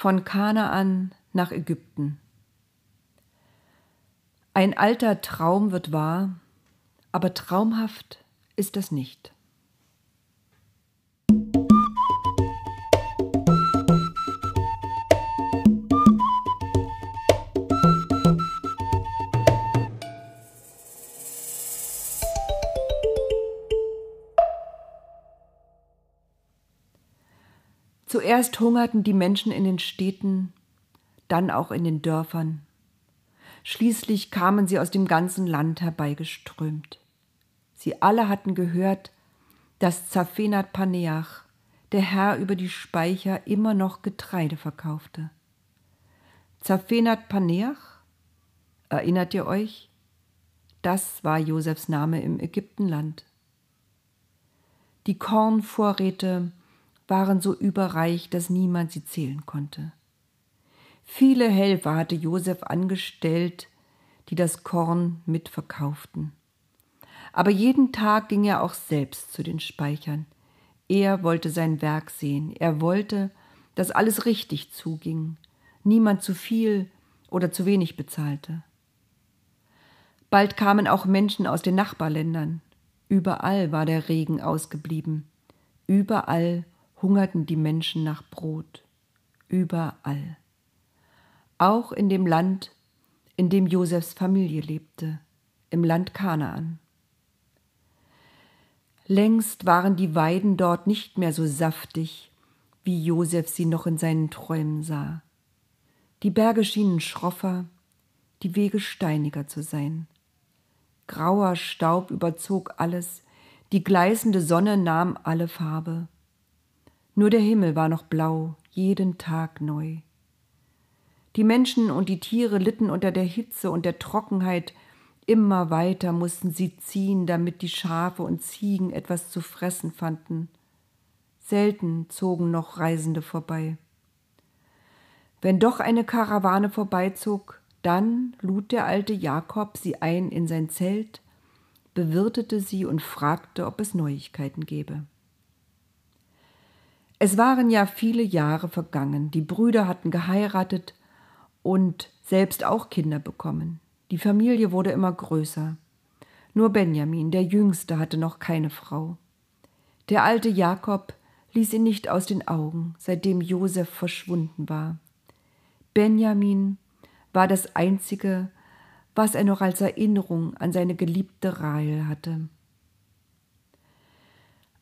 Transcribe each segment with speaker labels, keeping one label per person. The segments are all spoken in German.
Speaker 1: Von Kanaan nach Ägypten. Ein alter Traum wird wahr, aber traumhaft ist das nicht. Zuerst hungerten die Menschen in den Städten, dann auch in den Dörfern. Schließlich kamen sie aus dem ganzen Land herbeigeströmt. Sie alle hatten gehört, dass Zaphenat Paneach, der Herr über die Speicher, immer noch Getreide verkaufte. Zaphenat Paneach? Erinnert ihr euch? Das war Josefs Name im Ägyptenland. Die Kornvorräte waren so überreich, dass niemand sie zählen konnte. Viele Helfer hatte Josef angestellt, die das Korn mitverkauften. Aber jeden Tag ging er auch selbst zu den Speichern. Er wollte sein Werk sehen. Er wollte, dass alles richtig zuging, niemand zu viel oder zu wenig bezahlte. Bald kamen auch Menschen aus den Nachbarländern. Überall war der Regen ausgeblieben. Überall hungerten die Menschen nach Brot, überall. Auch in dem Land, in dem Josefs Familie lebte, im Land Kanaan. Längst waren die Weiden dort nicht mehr so saftig, wie Josef sie noch in seinen Träumen sah. Die Berge schienen schroffer, die Wege steiniger zu sein. Grauer Staub überzog alles, die gleißende Sonne nahm alle Farbe. Nur der Himmel war noch blau, jeden Tag neu. Die Menschen und die Tiere litten unter der Hitze und der Trockenheit, immer weiter mussten sie ziehen, damit die Schafe und Ziegen etwas zu fressen fanden. Selten zogen noch Reisende vorbei. Wenn doch eine Karawane vorbeizog, dann lud der alte Jakob sie ein in sein Zelt, bewirtete sie und fragte, ob es Neuigkeiten gebe. Es waren ja viele Jahre vergangen. Die Brüder hatten geheiratet und selbst auch Kinder bekommen. Die Familie wurde immer größer. Nur Benjamin, der Jüngste, hatte noch keine Frau. Der alte Jakob ließ ihn nicht aus den Augen, seitdem Josef verschwunden war. Benjamin war das Einzige, was er noch als Erinnerung an seine geliebte Rahel hatte.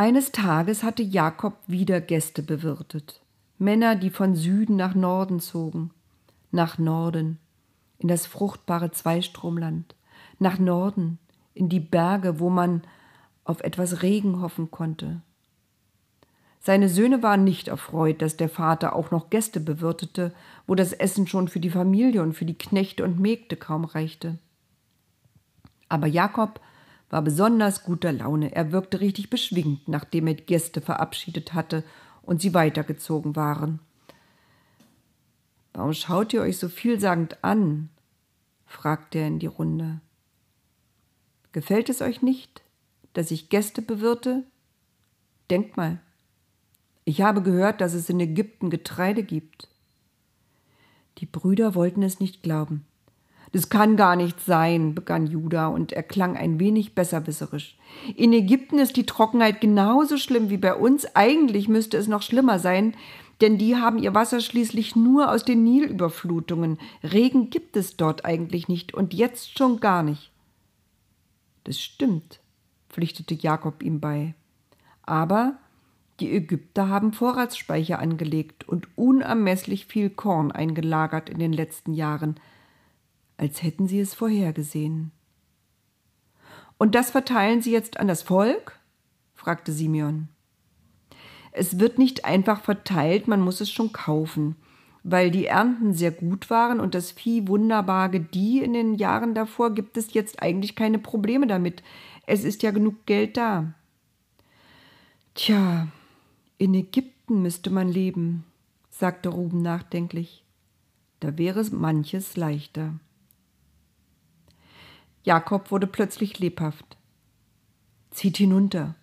Speaker 1: Eines Tages hatte Jakob wieder Gäste bewirtet, Männer, die von Süden nach Norden zogen, nach Norden, in das fruchtbare Zweistromland, nach Norden, in die Berge, wo man auf etwas Regen hoffen konnte. Seine Söhne waren nicht erfreut, dass der Vater auch noch Gäste bewirtete, wo das Essen schon für die Familie und für die Knechte und Mägde kaum reichte. Aber Jakob war besonders guter Laune. Er wirkte richtig beschwingt, nachdem er Gäste verabschiedet hatte und sie weitergezogen waren. Warum schaut ihr euch so vielsagend an? fragte er in die Runde. Gefällt es euch nicht, dass ich Gäste bewirte? Denkt mal, ich habe gehört, dass es in Ägypten Getreide gibt. Die Brüder wollten es nicht glauben. Das kann gar nicht sein, begann Judah und er klang ein wenig besserwisserisch. In Ägypten ist die Trockenheit genauso schlimm wie bei uns. Eigentlich müsste es noch schlimmer sein, denn die haben ihr Wasser schließlich nur aus den Nilüberflutungen. Regen gibt es dort eigentlich nicht und jetzt schon gar nicht. Das stimmt, pflichtete Jakob ihm bei. Aber die Ägypter haben Vorratsspeicher angelegt und unermesslich viel Korn eingelagert in den letzten Jahren als hätten sie es vorhergesehen. Und das verteilen Sie jetzt an das Volk? fragte Simeon. Es wird nicht einfach verteilt, man muss es schon kaufen. Weil die Ernten sehr gut waren und das Vieh wunderbar gedieh in den Jahren davor, gibt es jetzt eigentlich keine Probleme damit. Es ist ja genug Geld da. Tja, in Ägypten müsste man leben, sagte Ruben nachdenklich. Da wäre manches leichter. Jakob wurde plötzlich lebhaft. Zieht hinunter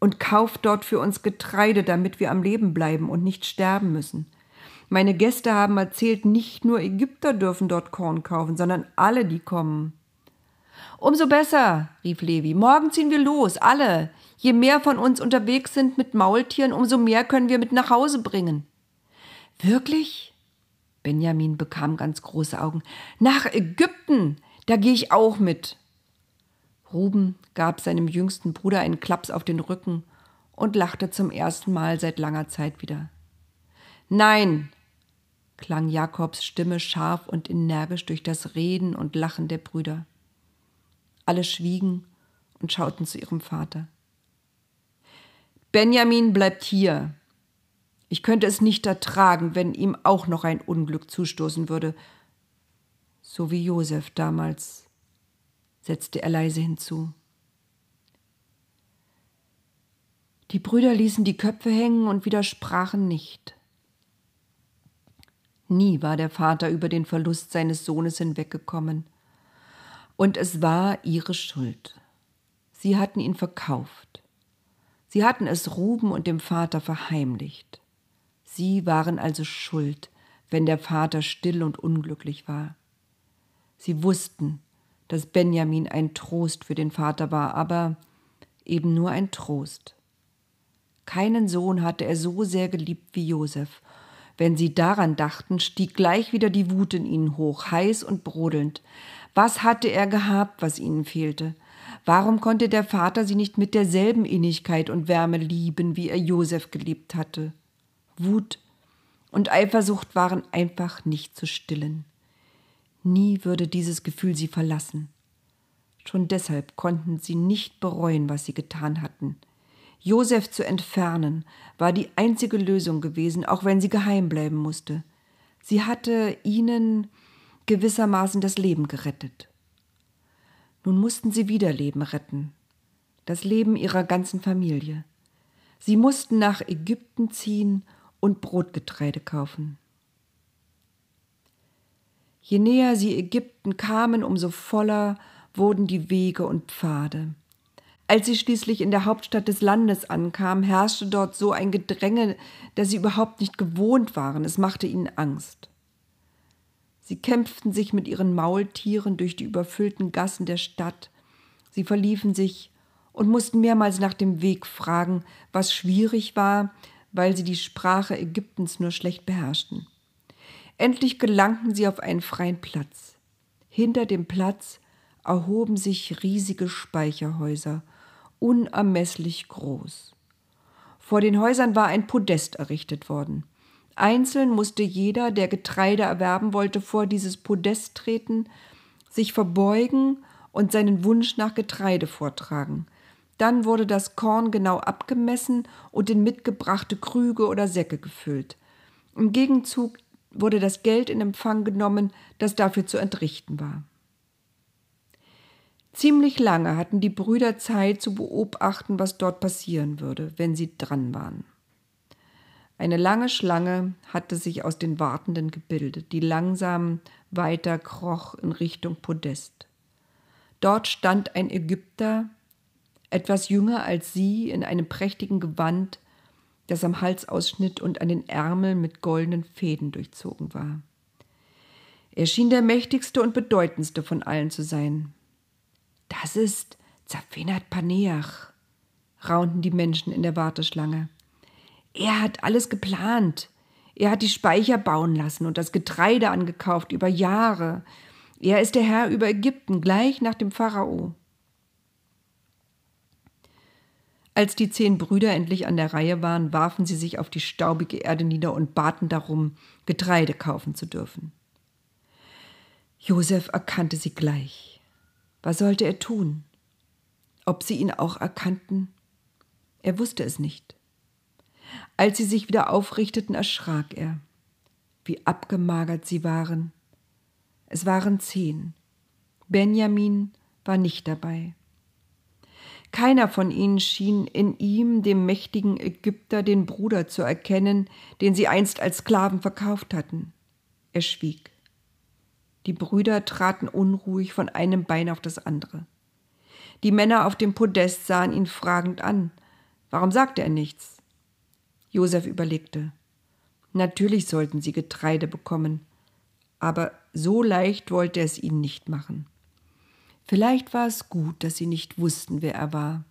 Speaker 1: und kauft dort für uns Getreide, damit wir am Leben bleiben und nicht sterben müssen. Meine Gäste haben erzählt, nicht nur Ägypter dürfen dort Korn kaufen, sondern alle, die kommen. Umso besser, rief Levi. Morgen ziehen wir los, alle. Je mehr von uns unterwegs sind mit Maultieren, umso mehr können wir mit nach Hause bringen. Wirklich? Benjamin bekam ganz große Augen. Nach Ägypten, da gehe ich auch mit. Ruben gab seinem jüngsten Bruder einen Klaps auf den Rücken und lachte zum ersten Mal seit langer Zeit wieder. Nein, klang Jakobs Stimme scharf und energisch durch das Reden und Lachen der Brüder. Alle schwiegen und schauten zu ihrem Vater. Benjamin bleibt hier. Ich könnte es nicht ertragen, wenn ihm auch noch ein Unglück zustoßen würde, so wie Josef damals, setzte er leise hinzu. Die Brüder ließen die Köpfe hängen und widersprachen nicht. Nie war der Vater über den Verlust seines Sohnes hinweggekommen. Und es war ihre Schuld. Sie hatten ihn verkauft. Sie hatten es Ruben und dem Vater verheimlicht. Sie waren also schuld, wenn der Vater still und unglücklich war. Sie wussten, dass Benjamin ein Trost für den Vater war, aber eben nur ein Trost. Keinen Sohn hatte er so sehr geliebt wie Josef. Wenn sie daran dachten, stieg gleich wieder die Wut in ihnen hoch, heiß und brodelnd. Was hatte er gehabt, was ihnen fehlte? Warum konnte der Vater sie nicht mit derselben Innigkeit und Wärme lieben, wie er Josef geliebt hatte? Wut und Eifersucht waren einfach nicht zu stillen. Nie würde dieses Gefühl sie verlassen. Schon deshalb konnten sie nicht bereuen, was sie getan hatten. Josef zu entfernen, war die einzige Lösung gewesen, auch wenn sie geheim bleiben musste. Sie hatte ihnen gewissermaßen das Leben gerettet. Nun mussten sie wieder Leben retten, das Leben ihrer ganzen Familie. Sie mussten nach Ägypten ziehen und Brotgetreide kaufen. Je näher sie Ägypten kamen, umso voller wurden die Wege und Pfade. Als sie schließlich in der Hauptstadt des Landes ankamen, herrschte dort so ein Gedränge, das sie überhaupt nicht gewohnt waren. Es machte ihnen Angst. Sie kämpften sich mit ihren Maultieren durch die überfüllten Gassen der Stadt. Sie verliefen sich und mussten mehrmals nach dem Weg fragen, was schwierig war, weil sie die Sprache Ägyptens nur schlecht beherrschten. Endlich gelangten sie auf einen freien Platz. Hinter dem Platz erhoben sich riesige Speicherhäuser unermesslich groß. Vor den Häusern war ein Podest errichtet worden. Einzeln musste jeder, der Getreide erwerben wollte, vor dieses Podest treten, sich verbeugen und seinen Wunsch nach Getreide vortragen. Dann wurde das Korn genau abgemessen und in mitgebrachte Krüge oder Säcke gefüllt. Im Gegenzug wurde das Geld in Empfang genommen, das dafür zu entrichten war. Ziemlich lange hatten die Brüder Zeit zu beobachten, was dort passieren würde, wenn sie dran waren. Eine lange Schlange hatte sich aus den Wartenden gebildet, die langsam weiter kroch in Richtung Podest. Dort stand ein Ägypter, etwas jünger als sie, in einem prächtigen Gewand, das am Hals ausschnitt und an den Ärmeln mit goldenen Fäden durchzogen war. Er schien der mächtigste und bedeutendste von allen zu sein. Das ist Zaphenat Paneach, raunten die Menschen in der Warteschlange. Er hat alles geplant. Er hat die Speicher bauen lassen und das Getreide angekauft über Jahre. Er ist der Herr über Ägypten, gleich nach dem Pharao. Als die zehn Brüder endlich an der Reihe waren, warfen sie sich auf die staubige Erde nieder und baten darum, Getreide kaufen zu dürfen. Josef erkannte sie gleich. Was sollte er tun? Ob sie ihn auch erkannten? Er wusste es nicht. Als sie sich wieder aufrichteten, erschrak er. Wie abgemagert sie waren. Es waren zehn. Benjamin war nicht dabei. Keiner von ihnen schien in ihm, dem mächtigen Ägypter, den Bruder zu erkennen, den sie einst als Sklaven verkauft hatten. Er schwieg. Die Brüder traten unruhig von einem Bein auf das andere. Die Männer auf dem Podest sahen ihn fragend an. Warum sagte er nichts? Josef überlegte. Natürlich sollten sie Getreide bekommen, aber so leicht wollte er es ihnen nicht machen. Vielleicht war es gut, dass sie nicht wussten, wer er war.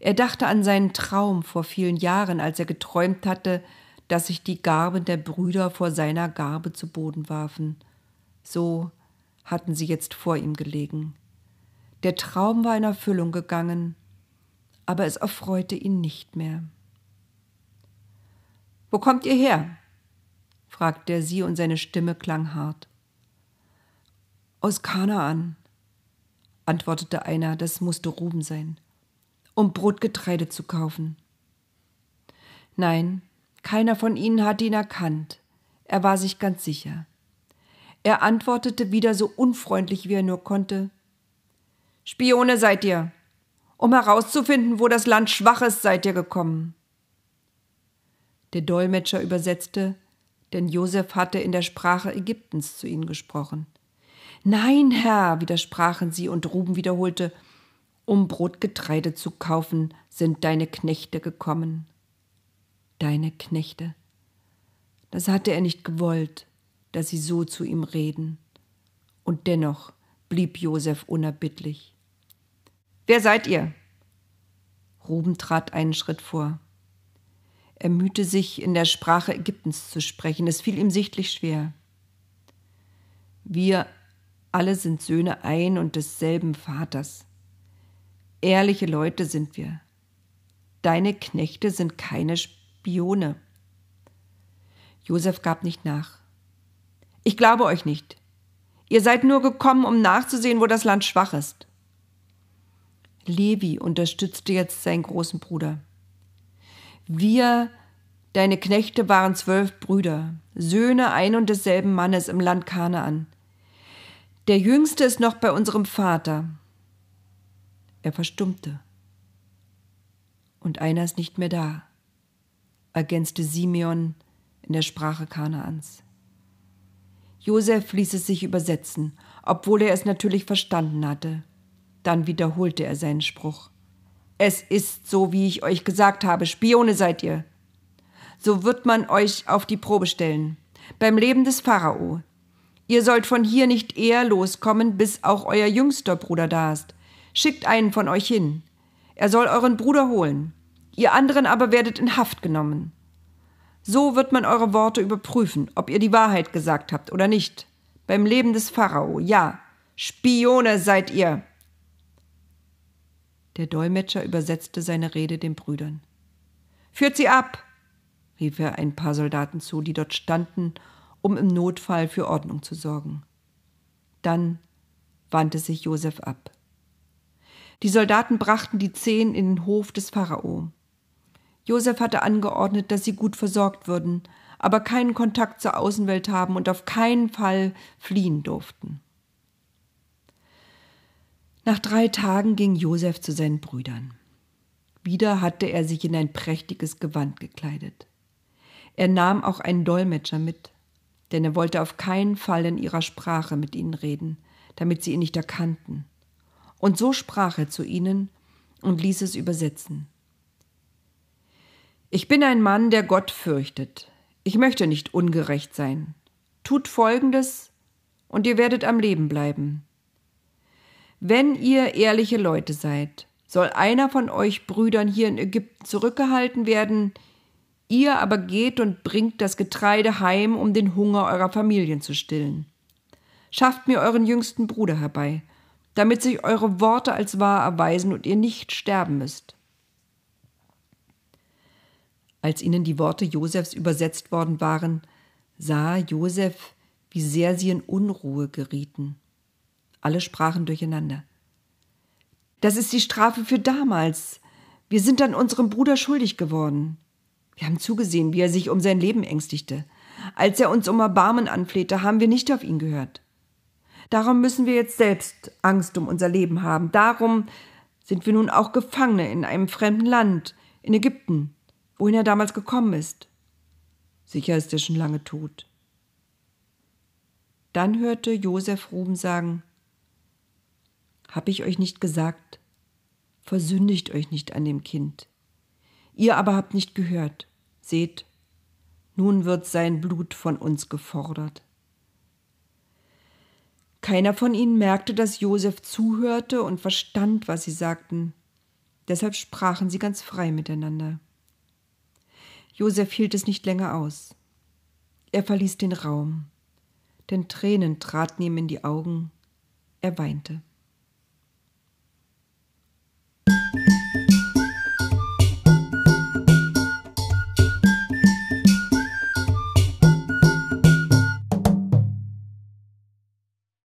Speaker 1: Er dachte an seinen Traum vor vielen Jahren, als er geträumt hatte, dass sich die Garben der Brüder vor seiner Garbe zu Boden warfen. So hatten sie jetzt vor ihm gelegen. Der Traum war in Erfüllung gegangen, aber es erfreute ihn nicht mehr. Wo kommt ihr her? fragte er sie und seine Stimme klang hart. Aus Kanaan, antwortete einer, das musste Ruben sein, um Brotgetreide zu kaufen. Nein, keiner von ihnen hatte ihn erkannt. Er war sich ganz sicher. Er antwortete wieder so unfreundlich, wie er nur konnte. Spione seid ihr. Um herauszufinden, wo das Land schwach ist, seid ihr gekommen. Der Dolmetscher übersetzte, denn Josef hatte in der Sprache Ägyptens zu ihnen gesprochen. Nein, Herr, widersprachen sie, und Ruben wiederholte, um Brotgetreide zu kaufen, sind deine Knechte gekommen. Deine Knechte. Das hatte er nicht gewollt, dass sie so zu ihm reden. Und dennoch blieb Josef unerbittlich. Wer seid ihr? Ruben trat einen Schritt vor. Er mühte sich, in der Sprache Ägyptens zu sprechen. Es fiel ihm sichtlich schwer. Wir alle sind Söhne ein und desselben Vaters. Ehrliche Leute sind wir. Deine Knechte sind keine Spione. Josef gab nicht nach. Ich glaube euch nicht. Ihr seid nur gekommen, um nachzusehen, wo das Land schwach ist. Levi unterstützte jetzt seinen großen Bruder. Wir, deine Knechte, waren zwölf Brüder, Söhne ein und desselben Mannes im Land Kanaan. Der jüngste ist noch bei unserem Vater. Er verstummte. Und einer ist nicht mehr da, ergänzte Simeon in der Sprache Kanaans. Josef ließ es sich übersetzen, obwohl er es natürlich verstanden hatte. Dann wiederholte er seinen Spruch. Es ist so, wie ich euch gesagt habe, Spione seid ihr. So wird man euch auf die Probe stellen. Beim Leben des Pharao. Ihr sollt von hier nicht eher loskommen, bis auch euer jüngster Bruder da ist. Schickt einen von euch hin. Er soll euren Bruder holen. Ihr anderen aber werdet in Haft genommen. So wird man eure Worte überprüfen, ob ihr die Wahrheit gesagt habt oder nicht. Beim Leben des Pharao, ja. Spione seid ihr. Der Dolmetscher übersetzte seine Rede den Brüdern. Führt sie ab, rief er ein paar Soldaten zu, die dort standen, um im Notfall für Ordnung zu sorgen. Dann wandte sich Josef ab. Die Soldaten brachten die Zehn in den Hof des Pharao. Josef hatte angeordnet, dass sie gut versorgt würden, aber keinen Kontakt zur Außenwelt haben und auf keinen Fall fliehen durften. Nach drei Tagen ging Josef zu seinen Brüdern. Wieder hatte er sich in ein prächtiges Gewand gekleidet. Er nahm auch einen Dolmetscher mit, denn er wollte auf keinen Fall in ihrer Sprache mit ihnen reden, damit sie ihn nicht erkannten. Und so sprach er zu ihnen und ließ es übersetzen. Ich bin ein Mann, der Gott fürchtet. Ich möchte nicht ungerecht sein. Tut Folgendes, und ihr werdet am Leben bleiben. Wenn ihr ehrliche Leute seid, soll einer von euch Brüdern hier in Ägypten zurückgehalten werden, ihr aber geht und bringt das Getreide heim, um den Hunger eurer Familien zu stillen. Schafft mir euren jüngsten Bruder herbei, damit sich eure Worte als wahr erweisen und ihr nicht sterben müsst. Als ihnen die Worte Josefs übersetzt worden waren, sah Josef, wie sehr sie in Unruhe gerieten. Alle sprachen durcheinander. Das ist die Strafe für damals. Wir sind an unserem Bruder schuldig geworden. Wir haben zugesehen, wie er sich um sein Leben ängstigte. Als er uns um Erbarmen anflehte, haben wir nicht auf ihn gehört. Darum müssen wir jetzt selbst Angst um unser Leben haben. Darum sind wir nun auch Gefangene in einem fremden Land, in Ägypten, wohin er damals gekommen ist. Sicher ist er schon lange tot. Dann hörte Josef Ruben sagen, hab ich euch nicht gesagt? Versündigt euch nicht an dem Kind. Ihr aber habt nicht gehört. Seht, Nun wird sein Blut von uns gefordert. Keiner von ihnen merkte, dass Josef zuhörte und verstand, was sie sagten. Deshalb sprachen sie ganz frei miteinander. Josef hielt es nicht länger aus. Er verließ den Raum, denn Tränen traten ihm in die Augen. Er weinte.